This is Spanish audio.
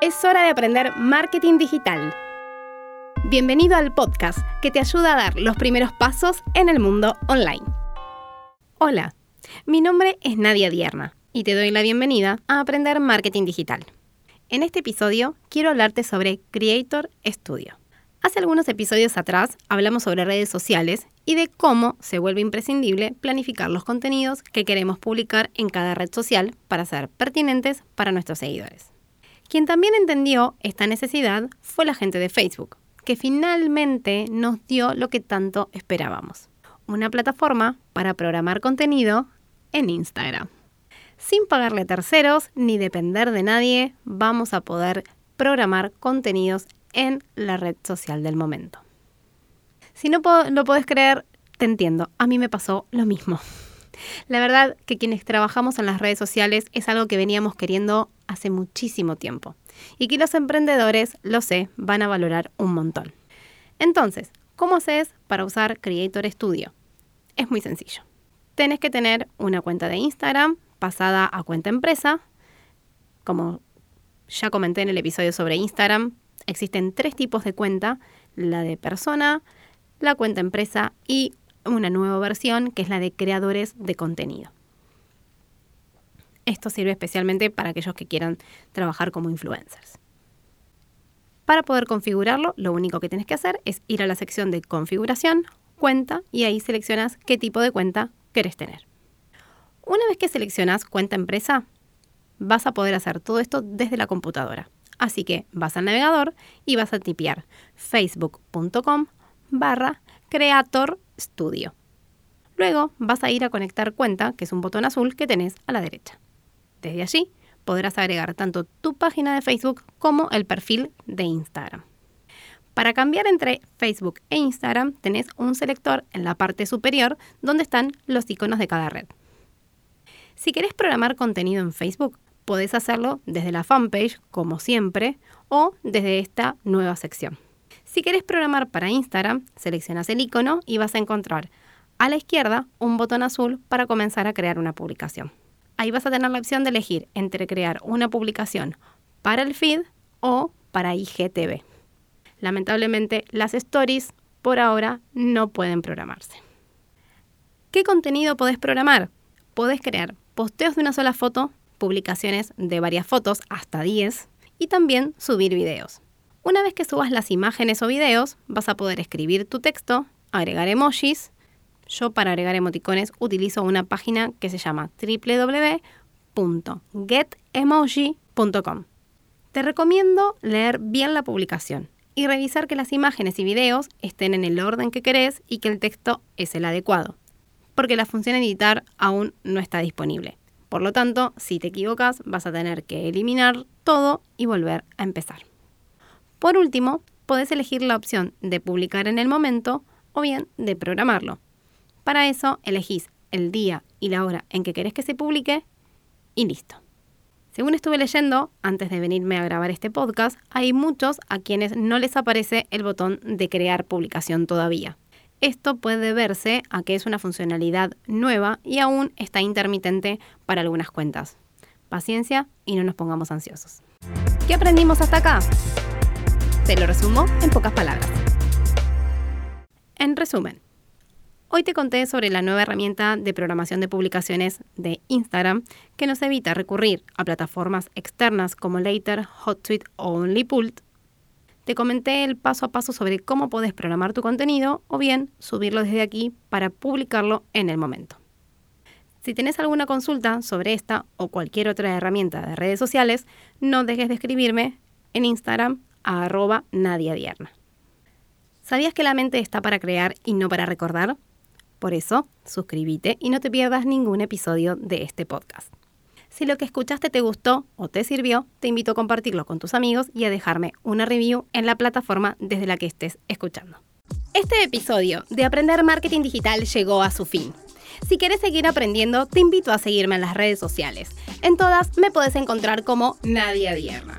Es hora de aprender marketing digital. Bienvenido al podcast que te ayuda a dar los primeros pasos en el mundo online. Hola, mi nombre es Nadia Dierna y te doy la bienvenida a Aprender Marketing Digital. En este episodio quiero hablarte sobre Creator Studio. Hace algunos episodios atrás hablamos sobre redes sociales y de cómo se vuelve imprescindible planificar los contenidos que queremos publicar en cada red social para ser pertinentes para nuestros seguidores. Quien también entendió esta necesidad fue la gente de Facebook, que finalmente nos dio lo que tanto esperábamos, una plataforma para programar contenido en Instagram. Sin pagarle terceros ni depender de nadie, vamos a poder programar contenidos en la red social del momento. Si no lo puedes creer, te entiendo, a mí me pasó lo mismo. La verdad que quienes trabajamos en las redes sociales es algo que veníamos queriendo hace muchísimo tiempo y que los emprendedores, lo sé, van a valorar un montón. Entonces, ¿cómo haces para usar Creator Studio? Es muy sencillo. Tenés que tener una cuenta de Instagram pasada a cuenta empresa. Como ya comenté en el episodio sobre Instagram, existen tres tipos de cuenta, la de persona, la cuenta empresa y una nueva versión que es la de creadores de contenido. Esto sirve especialmente para aquellos que quieran trabajar como influencers. Para poder configurarlo, lo único que tienes que hacer es ir a la sección de configuración, cuenta y ahí seleccionas qué tipo de cuenta querés tener. Una vez que seleccionas cuenta empresa, vas a poder hacer todo esto desde la computadora. Así que vas al navegador y vas a tipear facebook.com barra creator Luego vas a ir a conectar cuenta, que es un botón azul que tenés a la derecha. Desde allí podrás agregar tanto tu página de Facebook como el perfil de Instagram. Para cambiar entre Facebook e Instagram tenés un selector en la parte superior donde están los iconos de cada red. Si querés programar contenido en Facebook, podés hacerlo desde la fanpage, como siempre, o desde esta nueva sección. Si querés programar para Instagram, seleccionas el icono y vas a encontrar a la izquierda un botón azul para comenzar a crear una publicación. Ahí vas a tener la opción de elegir entre crear una publicación para el feed o para IGTV. Lamentablemente, las stories por ahora no pueden programarse. ¿Qué contenido podés programar? Podés crear posteos de una sola foto, publicaciones de varias fotos, hasta 10, y también subir videos. Una vez que subas las imágenes o videos, vas a poder escribir tu texto, agregar emojis. Yo para agregar emoticones utilizo una página que se llama www.getemoji.com. Te recomiendo leer bien la publicación y revisar que las imágenes y videos estén en el orden que querés y que el texto es el adecuado, porque la función editar aún no está disponible. Por lo tanto, si te equivocas, vas a tener que eliminar todo y volver a empezar. Por último, podés elegir la opción de publicar en el momento o bien de programarlo. Para eso elegís el día y la hora en que querés que se publique y listo. Según estuve leyendo, antes de venirme a grabar este podcast, hay muchos a quienes no les aparece el botón de crear publicación todavía. Esto puede verse a que es una funcionalidad nueva y aún está intermitente para algunas cuentas. Paciencia y no nos pongamos ansiosos. ¿Qué aprendimos hasta acá? Te lo resumo en pocas palabras. En resumen, hoy te conté sobre la nueva herramienta de programación de publicaciones de Instagram que nos evita recurrir a plataformas externas como Later, HotSuite o OnlyPult. Te comenté el paso a paso sobre cómo puedes programar tu contenido o bien subirlo desde aquí para publicarlo en el momento. Si tienes alguna consulta sobre esta o cualquier otra herramienta de redes sociales, no dejes de escribirme en Instagram a arroba Dierna. ¿Sabías que la mente está para crear y no para recordar? Por eso, suscríbete y no te pierdas ningún episodio de este podcast. Si lo que escuchaste te gustó o te sirvió, te invito a compartirlo con tus amigos y a dejarme una review en la plataforma desde la que estés escuchando. Este episodio de Aprender Marketing Digital llegó a su fin. Si quieres seguir aprendiendo, te invito a seguirme en las redes sociales. En todas me puedes encontrar como Nadia Dierna.